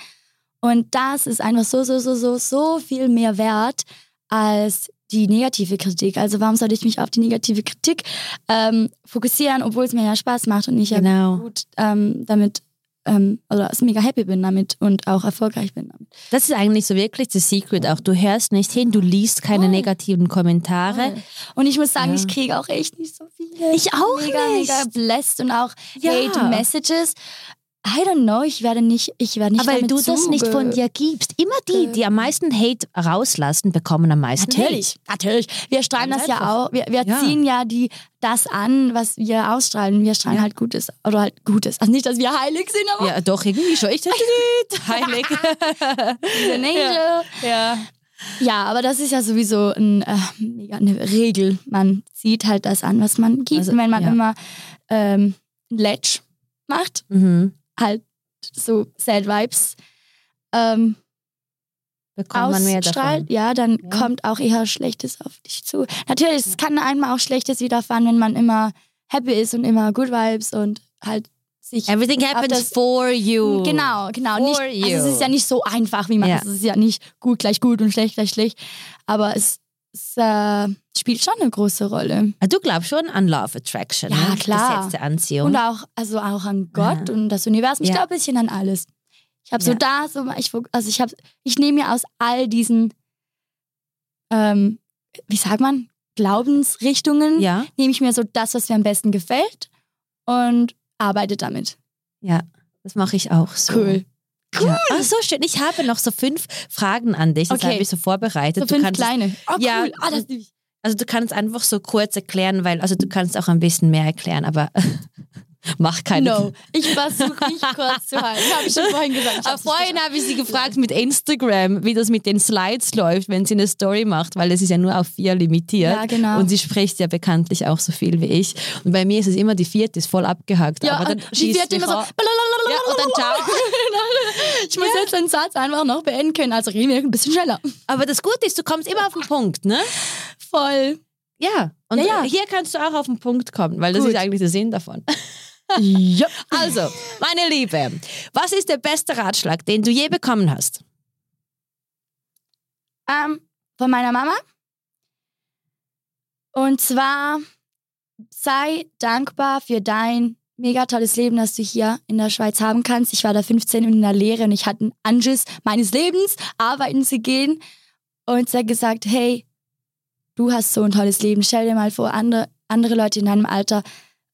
Und das ist einfach so, so, so, so, so viel mehr wert als die negative Kritik. Also warum sollte ich mich auf die negative Kritik ähm, fokussieren, obwohl es mir ja Spaß macht und ich ja Genau. gut ähm, damit ähm, oder mega happy bin damit und auch erfolgreich bin damit. Das ist eigentlich so wirklich das Secret auch. Du hörst nicht hin, du liest keine Voll. negativen Kommentare. Und ich muss sagen, Ja. ich kriege auch echt nicht so viele. Ich auch mega, nicht. Mega blessed und auch Ja. Hate Messages. I don't know, ich werde nicht, ich werde nicht Aber weil du das nicht von dir gibst. Immer die, die am meisten Hate rauslassen, bekommen am meisten Natürlich, natürlich. Wir strahlen Ganz das ja auch. Wir, wir Ja. ziehen ja die, das an, was wir ausstrahlen. Wir strahlen Ja. halt Gutes. Oder halt Gutes. Also nicht, dass wir heilig sind, aber Hate. Ja, doch, irgendwie schon. Ich dachte. Heilig. Angel. ja. Ja, aber das ist ja sowieso ein, äh, eine Regel. Man zieht halt das an, was man gibt. Also, Und wenn man ja. immer ähm, Letsch macht, Mhm. Halt so Sad Vibes ähm, ausstrahlt, ja, dann Ja. kommt auch eher Schlechtes auf dich zu. Natürlich, es kann einem auch Schlechtes widerfahren, wenn man immer happy ist und immer Good Vibes und halt sich Everything happens das- for you. Genau, genau. For Nicht, also es ist ja nicht so einfach, wie man Ja. es ist ja nicht gut gleich gut und schlecht gleich schlecht. Aber es, es äh, spielt schon eine große Rolle. Ah, Du glaubst schon an Love Attraction. Ja, ne? klar. Gesetz Anziehung. Und auch, also auch an Gott Aha. und das Universum. Ich Ja. glaube ein bisschen an alles. Ich habe so Ja. da, so ich, also ich ich nehme mir aus all diesen, ähm, wie sagt man, Glaubensrichtungen, ja, nehme ich mir so das, was mir am besten gefällt und arbeite damit. ja, das mache ich auch so. Cool. Ja. Ach so schön. Ich habe noch so fünf Fragen an dich. Das Okay. habe ich so vorbereitet. So du fünf kannst kleine. Oh, Ja. cool. Ah, das liebe ich. Also du kannst einfach so kurz erklären, weil also du kannst auch ein bisschen mehr erklären, aber mach keine. No, ich versuche mich kurz zu halten. Habe ich schon vorhin gesagt. Aber vorhin habe ich sie gefragt mit Instagram, wie das mit den Slides läuft, wenn sie eine Story macht, weil es ist ja nur auf vier limitiert. Ja, genau. Und sie spricht ja bekanntlich auch so viel wie ich. Und bei mir ist es immer die vierte, ist voll abgehakt. Ja, aber dann die mich immer so. Ja, und dann ciao. Ich muss jetzt den Satz einfach noch beenden können. Also reden wir ein bisschen schneller. Aber das Gute ist, du kommst immer auf den Punkt, ne? Voll. Ja. Und Ja, ja. hier kannst du auch auf den Punkt kommen, weil das Gut. ist eigentlich der Sinn davon. Ja. Also, meine Liebe, was ist der beste Ratschlag, den du je bekommen hast? Ähm, von meiner Mama. Und zwar sei dankbar für dein mega tolles Leben, das du hier in der Schweiz haben kannst. Ich war da 15 in der Lehre und ich hatte einen Anschiss meines Lebens, arbeiten zu gehen. Und sie hat gesagt, hey, du hast so ein tolles Leben. Stell dir mal vor, andere, andere Leute in deinem Alter,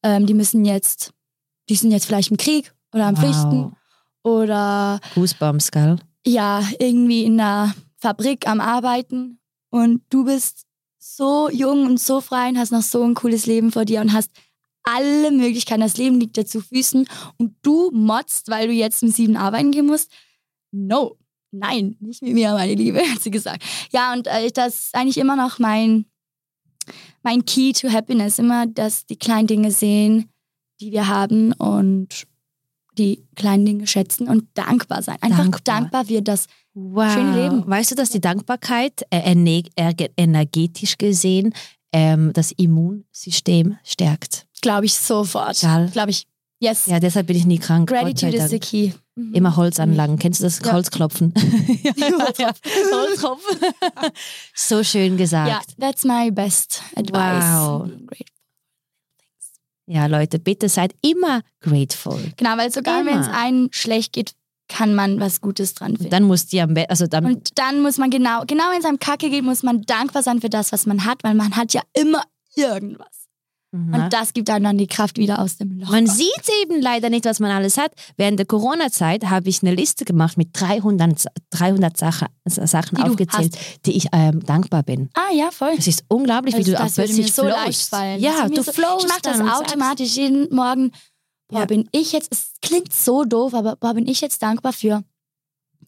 ähm, die müssen jetzt, die sind jetzt vielleicht im Krieg oder am Pflichten oder Goosebumps, gell? ja, irgendwie in einer Fabrik am Arbeiten und du bist so jung und so frei und hast noch so ein cooles Leben vor dir und hast alle Möglichkeiten. Das Leben liegt dir zu Füßen und du motzt, weil du jetzt um sieben arbeiten gehen musst. No, nein, nicht mit mir, meine Liebe, hat sie gesagt. Ja, und äh, das ist eigentlich immer noch mein, mein Key to Happiness. Immer, dass die kleinen Dinge sehen, die wir haben und die kleinen Dinge schätzen und dankbar sein. Einfach Dankbar. dankbar, wir das Wow. Schöne Leben. Weißt du, dass die Dankbarkeit äh, energetisch gesehen ähm, das Immunsystem stärkt? glaube ich sofort. Glaube ich. Yes. Ja, deshalb bin ich nie krank. Gratitude is the key. Mhm. Immer Holz anlangen. Kennst du das Ja. Holzklopfen? ja, ja. Holzklopfen. so schön Ja, gesagt. that's my best advice. Wow. Ja. Leute, bitte seid immer grateful. Genau, weil sogar wenn es einem schlecht geht, kann man was Gutes dran finden. Dann musst du am besten, also dann, Und dann muss man genau, genau wenn es einem kacke geht, muss man dankbar sein für das, was man hat, weil man hat ja immer irgendwas. Mhm. Und das gibt einem dann die Kraft wieder aus dem Loch. Man sieht eben leider nicht, was man alles hat. Während der Corona-Zeit habe ich eine Liste gemacht mit 300, Sa- 300 Sachen, Sachen Die aufgezählt, die ich ähm, dankbar bin. ah ja, voll. Es ist unglaublich, Also wie du auch plötzlich so flowst. Ja, du so, flowst Ich mache das sagst- automatisch jeden Morgen. Boah, Ja. bin ich jetzt, es klingt so doof, aber boah, bin ich jetzt dankbar für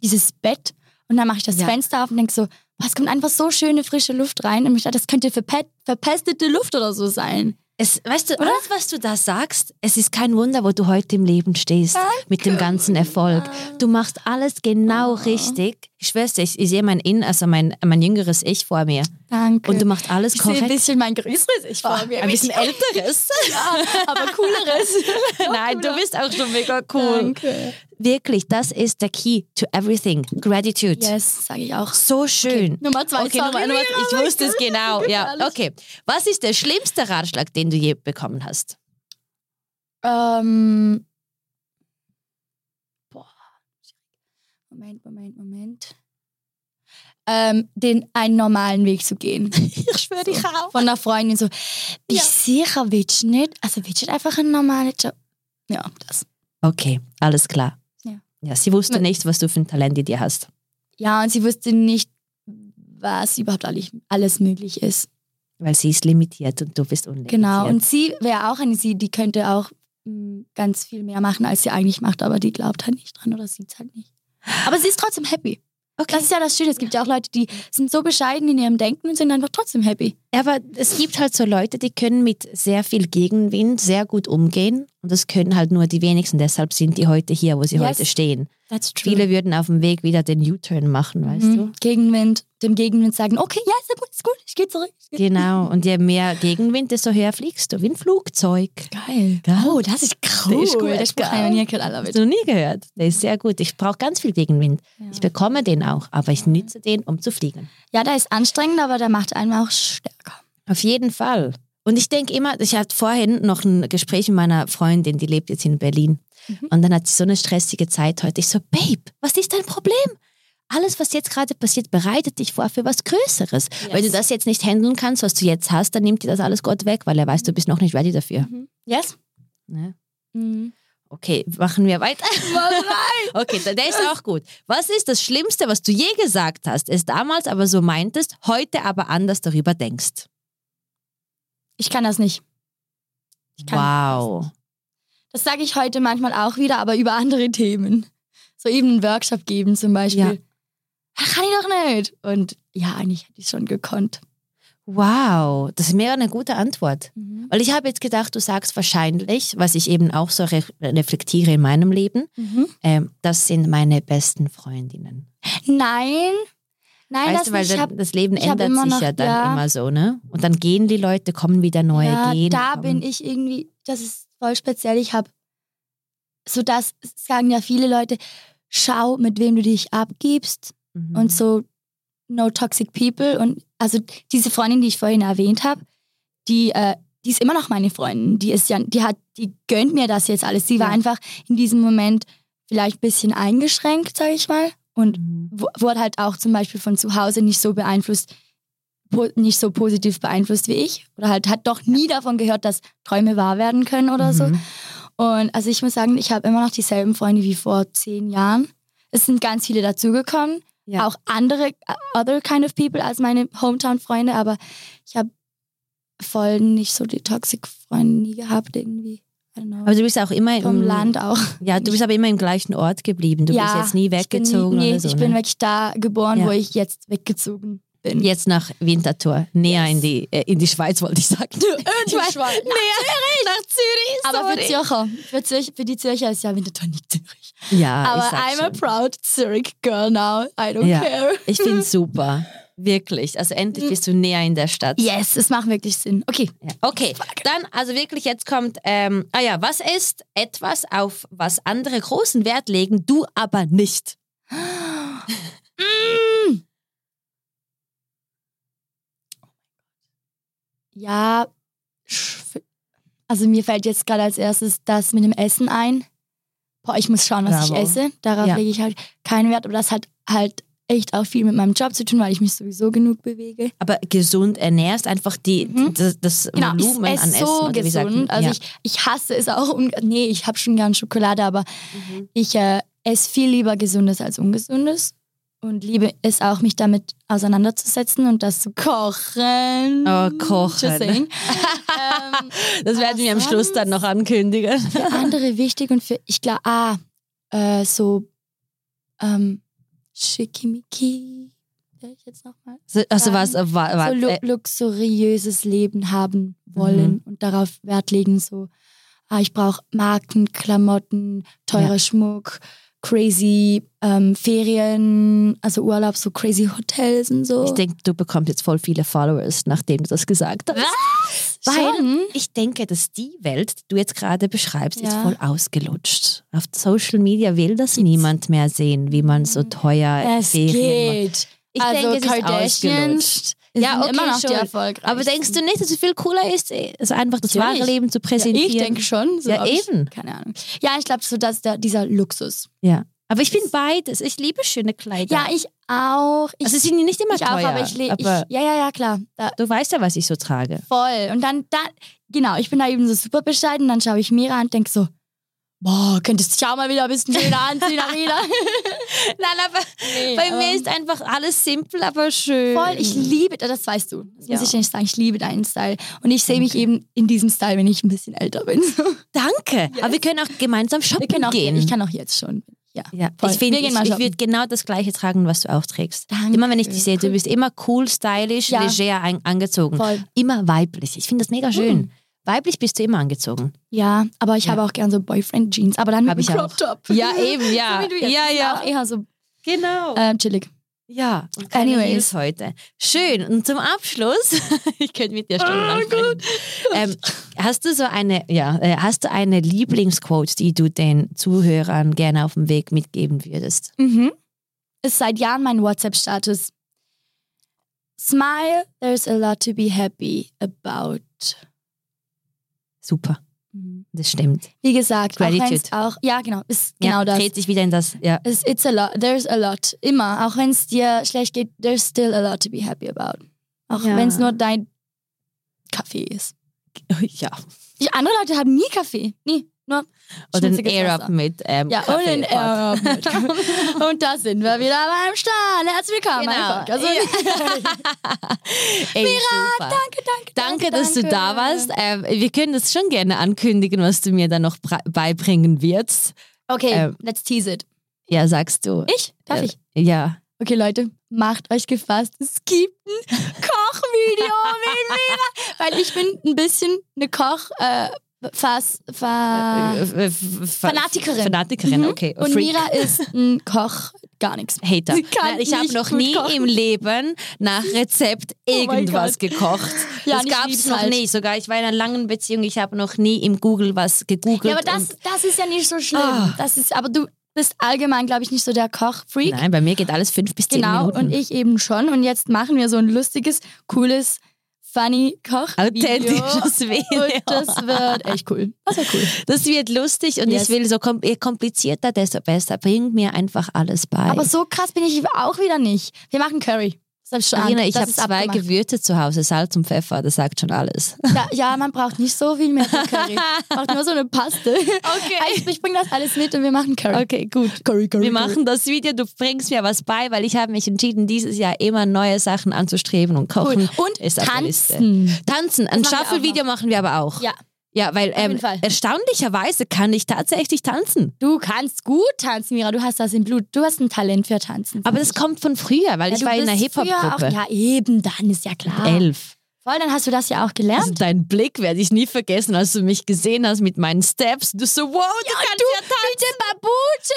dieses Bett. Und dann mache ich das Ja. Fenster auf und denke so, boah, es kommt einfach so schöne frische Luft rein. Und ich dachte, das könnte verpe verpestete Luft oder so sein. Es, weißt du, alles, was du da sagst, es ist kein Wunder, wo du heute im Leben stehst. Mit dem ganzen Erfolg. Du machst alles genau richtig. Ich schwör's dir, ich, ich sehe mein In, also mein, mein jüngeres Ich vor mir. Danke. Und du machst alles ich sehe ein korrekt. bisschen mein größeres Ich vor mir. Ein bisschen älteres. ja, aber cooleres. Nein, du bist auch schon mega cool. Danke. Wirklich, das ist der Key to everything. Gratitude. Yes, sage ich auch. So schön. Nummer zwei. Okay, Nummer, Nummer, ich wusste es genau. Ja, okay. Was ist der schlimmste Ratschlag, den du je bekommen hast? Ähm, boah. Moment, Moment, Moment. Ähm, den einen normalen Weg zu gehen. Ich schwöre So, Von einer Freundin so, bist du sicher, willst du nicht? Also willst du nicht einfach einen normalen Job? Ja, das. Okay, alles klar. Ja. Ja, sie wusste nicht, was du für ein Talent in dir hast. Ja, und sie wusste nicht, was überhaupt alles, alles möglich ist. Weil sie ist limitiert und du bist unlimitiert. Genau. Und sie wäre auch eine, sie, die könnte auch mh, ganz viel mehr machen, als sie eigentlich macht, aber die glaubt halt nicht dran oder sieht es halt nicht. Aber sie ist trotzdem happy. Okay. Das ist ja das Schöne. Es gibt ja auch Leute, die sind so bescheiden in ihrem Denken und sind einfach trotzdem happy. Aber es gibt halt so Leute, die können mit sehr viel Gegenwind sehr gut umgehen. Und das können halt nur die wenigsten. Deshalb sind die heute hier, wo sie Yes. heute stehen. That's true. Viele würden auf dem Weg wieder den U-Turn machen, weißt mhm. du? Gegenwind, dem Gegenwind sagen, okay, ja, ist ja gut, ist gut, ich gehe zurück. Ich geh Genau. Und je mehr Gegenwind, desto höher fliegst du. Wie ein Flugzeug. Geil. Gell? Oh, das ist cool. Der ist gut, Der Spruch habe ich noch nie gehört, Hast du noch nie gehört? Der ist sehr gut. Ich brauche ganz viel Gegenwind. Ja. Ich bekomme den auch, aber ich nütze den, um zu fliegen. Ja, der ist anstrengend, aber der macht einen auch stärker. Auf jeden Fall. Und ich denke immer, ich hatte vorhin noch ein Gespräch mit meiner Freundin, die lebt jetzt in Berlin. Mhm. Und dann hat sie so eine stressige Zeit heute. Ich so, Babe, was ist dein Problem? Alles, was jetzt gerade passiert, bereitet dich vor für was Größeres. Wenn du das jetzt nicht handeln kannst, was du jetzt hast, dann nimmt dir das alles Gott weg, weil er weiß, du bist noch nicht ready dafür. Yes? Ne? Mhm. Okay, machen wir weiter. Okay, der ist auch gut. Was ist das Schlimmste, was du je gesagt hast, es damals aber so meintest, heute aber anders darüber denkst? Ich kann das nicht. Ich kann Wow. Das sage ich heute manchmal auch wieder, aber über andere Themen. So eben einen Workshop geben zum Beispiel. Ja. Ja. Kann ich doch nicht. Und ja, eigentlich hätte ich schon gekonnt. Wow, das wäre eine gute Antwort. Weil ich habe jetzt gedacht, du sagst wahrscheinlich, was ich eben auch so re reflektiere in meinem Leben, Mhm. ähm, das sind meine besten Freundinnen. Nein. Nein, weißt das du, weil nicht. Hab, das Leben ändert sich noch- ja dann ja. immer so, ne? Und dann gehen die Leute, kommen wieder neue, ja, gehen. da kommen. bin ich irgendwie, das ist voll speziell. Ich habe, so das sagen ja viele Leute, schau, mit wem du dich abgibst. Mhm. und so no toxic people und also diese Freundin, die ich vorhin erwähnt habe, die äh, die ist immer noch meine Freundin. Die ist ja, die hat, die gönnt mir das jetzt alles. Sie war Ja. einfach in diesem Moment vielleicht ein bisschen eingeschränkt, sage ich mal. Und Mhm. wurde halt auch zum Beispiel von zu Hause nicht so beeinflusst, nicht so positiv beeinflusst wie ich. Oder halt hat doch nie davon gehört, dass Träume wahr werden können oder so. Mhm. Und also ich muss sagen, ich habe immer noch dieselben Freunde wie vor zehn Jahren. Es sind ganz viele dazugekommen. Ja. Auch andere, other kind of people als meine Hometown-Freunde, aber ich habe voll nicht so die Toxic-Freunde nie gehabt irgendwie. Know. Aber du bist auch immer Vom im Land auch. Ja, du bist aber immer im gleichen Ort geblieben. Du bist jetzt nie weggezogen Ich bin, nie, nee, oder so. ich bin ne? wirklich da geboren, Ja. wo ich jetzt weggezogen bin. Jetzt nach Winterthur, näher Yes. in die äh, in die Schweiz wollte ich sagen. die meine, Schweiz. Näher nach Zürich. Aber für sorry. Zürcher, für, Zürich, für die Zürcher ist ja Winterthur nicht Zürich. Ja, Aber I'm a schon. proud Zurich girl now. I don't Ja. care. Ich finde es super. Wirklich. Also endlich bist du näher in der Stadt. Yes, es macht wirklich Sinn. Okay. Ja. Okay, dann also wirklich jetzt kommt, ähm, ah ja, was ist etwas, auf was andere großen Wert legen, du aber nicht? Mm. Ja, also mir fällt jetzt gerade als erstes das mit dem Essen ein. Boah, ich muss schauen, was Bravo. ich esse. Darauf Ja. lege ich halt keinen Wert, aber das hat halt echt auch viel mit meinem Job zu tun, weil ich mich sowieso genug bewege. Aber gesund ernährst einfach die, Mhm. das, das Genau, ich Volumen esse an Essen. so wie sagt gesund. Also ja. ich, ich hasse es auch. Nee, ich habe schon gern Schokolade, aber Mhm. ich äh, esse viel lieber Gesundes als Ungesundes. Und liebe es auch, mich damit auseinanderzusetzen und das zu kochen. Oh, kochen. Ähm, das werden wir am Schluss dann noch ankündigen. für andere wichtig und für, ich glaube, ah, äh, so ähm, Schickimicki. Sag ich jetzt nochmal? So, Also was, äh, wa, so lu äh, luxuriöses Leben haben wollen Mhm. und darauf Wert legen, so, ah, ich brauche Marken, Klamotten, teurer Ja. Schmuck, crazy ähm, Ferien, also Urlaub, so crazy Hotels und so. ich denke, du bekommst jetzt voll viele Followers, nachdem du das gesagt hast. Was? Weil Schon? ich denke, dass die Welt, die du jetzt gerade beschreibst, ist Ja. voll ausgelutscht. Auf Social Media will das niemand mehr sehen, wie man so teuer es Ferien macht. geht. Ich also denke, es ist ausgelutscht. Ja, okay, immer noch die schon. erfolgreichsten. Aber denkst du nicht, dass es viel cooler ist, also einfach das Natürlich. wahre Leben zu Ja, präsentieren? ich denke schon. So, Ja, aber ich, eben. keine Ahnung. Ja, ich glaube so, dass der, dieser Luxus. Ja. Aber ich bin beides. Ich liebe schöne Kleider. Ja, ich auch. Ich, also sie sind nicht immer ich auch, teuer. aber ich, le- ich aber Ja, ja, ja, klar. Da, du weißt ja, was ich so trage. voll. Und dann, dann, genau, ich bin da eben so super bescheiden. Dann schaue ich Mira an und denke so, boah, könntest du dich auch mal wieder ein bisschen schöner anziehen, Arina. Nein, aber Nee, bei mir ähm, ist einfach alles simpel, aber schön. Voll, ich liebe, das weißt du. Das Ja. muss ich nicht sagen. Ich liebe deinen Style. Und ich sehe mich eben in diesem Style, wenn ich ein bisschen älter bin. Danke. Aber wir können auch gemeinsam Wir shoppen können auch, gehen. ich kann auch jetzt schon. Ja, Ja, voll. ich finde, ich, ich würde genau das gleiche tragen, was du auch trägst. Danke. Immer wenn ich dich sehe, du bist immer cool, stylisch, Ja. leger ein, angezogen. Voll. Immer weiblich. Ich finde das mega schön. Mhm. Weiblich bist du immer angezogen. Ja, aber ich Ja. habe auch gern so Boyfriend-Jeans, aber dann mit Hab ich einem auch. Crop Top. Ja, eben, ja. so. Ja, ja. Auch eher so Genau. äh, chillig. Ja, und keine Anyways. Heels heute. Schön. Und zum Abschluss, ich könnte mit dir Oh stundenlang sprechen. Ähm, hast du so eine, ja, äh, hast du eine Lieblingsquote, die du den Zuhörern gerne auf dem Weg mitgeben würdest? Mhm. Ist seit Jahren mein WhatsApp-Status. Smile, there's a lot to be happy about. Super, das stimmt. Wie gesagt, auch Gratitude. auch, ja genau, ist genau ja, das. Dreht sich wieder in das, ja. It's, it's a lot, there's a lot. Immer, auch wenn es dir schlecht geht, there's still a lot to be happy about. Auch Ja. wenn es nur dein Kaffee ist. ja. Die andere Leute haben nie Kaffee, nie. Nur Oder ein Air-Up mit ähm, Ja, und Kaffee. ein Air-Up mit. Und da sind wir wieder beim Start. Herzlich willkommen. Genau. Also, Ey, super. danke, danke, Danke, dass du da warst. Ähm, wir können das schon gerne ankündigen, was du mir dann noch beibringen wirst. Okay, Ähm, let's tease it. Ja, sagst du. Ich? Darf Äh, ich? Ja. Okay, Leute, macht euch gefasst. Es gibt ein Kochvideo mit Mira. Weil ich bin ein bisschen eine Koch... Äh, Fass, fa Äh, f- f- Fanatikerin. Fanatikerin, Mhm. okay. Und Freak. Mira ist ein Koch, gar nichts. Hater. Nein, ich habe noch nie kochen. im Leben nach Rezept Oh irgendwas gekocht. Ja, das gab es noch halt. nie. Sogar ich war in einer langen Beziehung. Ich habe noch nie im Google was gegoogelt. Ja, aber das, das ist ja nicht so schlimm. Ah. Das ist, aber du bist allgemein, glaube ich, nicht so der Koch-Freak. Nein, bei mir geht alles fünf bis zehn Genau, Minuten. und ich eben schon. Und jetzt machen wir so ein lustiges, cooles funny Kochvideo. Authentisches Video. Und das wird echt cool. Das wird cool. Das wird lustig und Yes. ich will so kom je komplizierter, desto besser. Bring mir einfach alles bei. Aber so krass bin ich auch wieder nicht. Wir machen Curry. Das ist schon Arina, ich habe zwei abgemacht. Gewürze zu Hause, Salz und Pfeffer, das sagt schon alles. Ja, ja, man braucht nicht so viel mehr Curry. Man braucht nur so eine Paste. Okay. Ich, ich bringe das alles mit und wir machen Curry. Okay, gut. Curry, Curry. Wir machen das Video, du bringst mir was bei, weil ich habe mich entschieden, dieses Jahr immer neue Sachen anzustreben und kochen. Cool. Und ist tanzen. Tanzen, ein Shuffle-Video machen wir aber auch. Ja, Ja, weil ähm, erstaunlicherweise kann ich tatsächlich tanzen. du kannst gut tanzen, Mira. Du hast das im Blut. Du hast ein Talent für Tanzen. Aber das kommt von früher, weil Ja, ich war in einer Hip-Hop-Gruppe. auch- Ja, eben, dann ist ja klar. Elf. Voll, dann hast du das ja auch Also gelernt. dein Blick werde ich nie vergessen, als du mich gesehen hast mit meinen Steps. Du so, wow, du kannst ja tanzen. Mit dem Babute.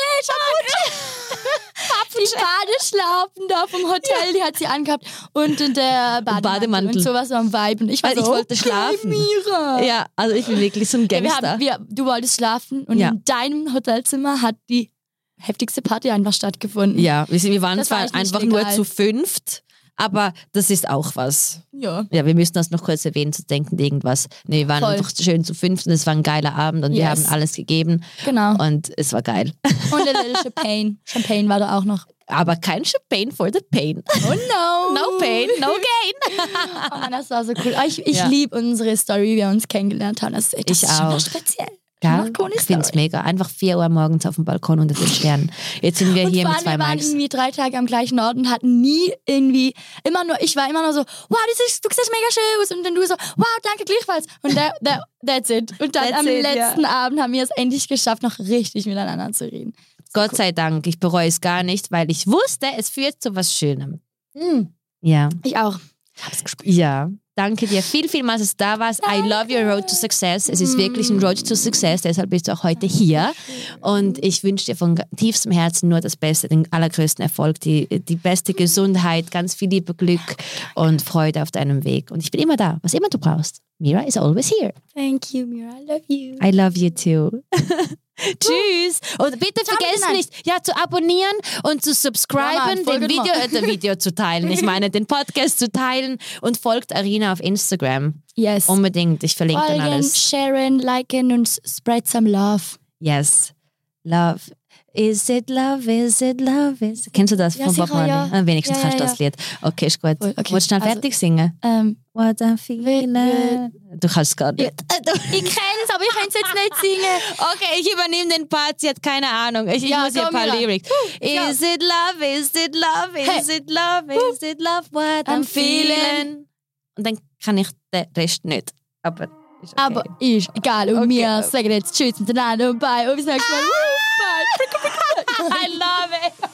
Die Badeschlaufen da vom Hotel, die hat sie angehabt. Und in der Bademantel. Bademantel. Und sowas am Vibe. Und ich war Weil so, ich wollte okay, schlafen. Mira. Ja, also ich bin wirklich so ein Ja, wir Gangster. haben, wir, du wolltest schlafen und Ja. in deinem Hotelzimmer hat die heftigste Party einfach stattgefunden. ja, wir, waren Das war zwar nicht einfach nur legal. zu fünft, aber das ist auch was. Ja. Ja, wir müssen das noch kurz erwähnen, zu denken irgendwas. Nee, wir waren Voll. einfach schön zu fünft und es war ein geiler Abend und wir Yes. haben alles gegeben Genau. und es war geil. Und a little Champagne. Champagne war da auch noch. Aber kein Champagne for the pain. Oh no. No pain, no gain. Oh Mann, das war so cool. Oh, Ich, ich Ja. liebe unsere Story, wie wir uns kennengelernt haben. Das, ist- das Ich auch. speziell. Coole Ich finde es mega. Einfach 4 Uhr morgens auf dem Balkon unter den Sternen. Jetzt sind wir Und hier mit zwei wir waren Mikes. irgendwie drei Tage am gleichen Ort und hatten nie irgendwie, immer nur, ich war immer nur so, wow, das ist, du siehst mega schön aus. Und dann du so, wow, danke gleichfalls. Und that, that, that's it. Und dann That's am it, ja. letzten Abend haben wir es endlich geschafft, noch richtig miteinander zu reden. Gott sei Dank, ich bereue es gar nicht, weil ich wusste, es führt zu was Schönem. Mm, Ja. ich auch. Ich hab's gespürt. Ja. Danke dir viel, vielmals, dass du da warst. I love your road to success. Es ist wirklich ein Road to success, deshalb bist du auch heute hier. Und ich wünsche dir von tiefstem Herzen nur das Beste, den allergrößten Erfolg, die, die beste Gesundheit, ganz viel Liebe, Glück und Freude auf deinem Weg. Und ich bin immer da, was immer du brauchst. Mira is always here. Thank you, Mira. I love you. I love you too. Tschüss. Und bitte Ciao, vergesst nicht, ja, zu abonnieren und zu Ja, subscriben, Mann, den Video, äh, den Video zu teilen. Ich meine, den Podcast zu teilen und folgt Arina auf Instagram. Yes. Unbedingt. Ich verlinke dann Folgen, alles. sharen, liken und spread some love. Yes. Love. Is it love? Is it love? Is Kennst du das Ja, von Bob Marley? ja. Ah, Wenigstens Ja, kannst du ja, das Lied. Okay, ist gut. Okay. Wolltest du schnell Also- fertig singen? Ähm, What I'm feeling. Du kannst es gar nicht. Ja. ich kenn's, aber ich kann es jetzt nicht singen. Okay, ich übernehme den Part. Sie hat keine Ahnung. Ich, ich Ja, muss ihr ein paar. Lyrics. ja. Is it love? Is it love? Is Hey. it love? Is it love? What I'm, I'm feeling. feeling. Und dann kann ich den Rest nicht. Aber ist okay. Aber ist egal. Und Okay. wir sagen jetzt Tschüss miteinander und bye. Und bis nächstes Mal. Bye. I love it.